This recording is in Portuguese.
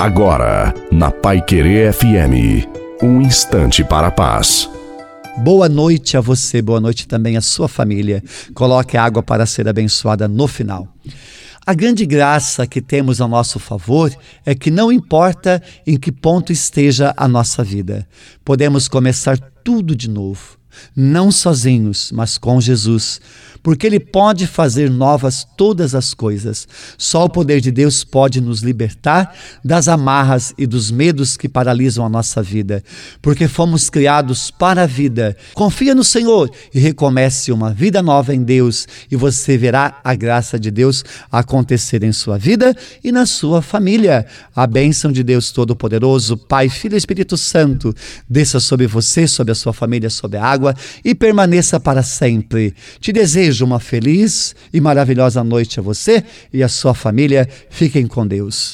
Agora, na Pai Querer FM, um instante para a paz. Boa noite a você, boa noite também à sua família. Coloque a água para ser abençoada no final. A grande graça que temos a nosso favor é que não importa em que ponto esteja a nossa vida, podemos começar tudo de novo não sozinhos, mas com Jesus, porque Ele pode fazer novas todas as coisas. Só o poder de Deus pode nos libertar das amarras e dos medos que paralisam a nossa vida, porque fomos criados para a vida. Confia no Senhor e recomece uma vida nova em Deus, e você verá a graça de Deus acontecer em sua vida e na sua família. A bênção de Deus Todo-Poderoso, Pai, Filho e Espírito Santo, desça sobre você, sobre a sua família, sobre a água e permaneça para sempre. Te desejo uma feliz e maravilhosa noite a você e a sua família. Fiquem com Deus.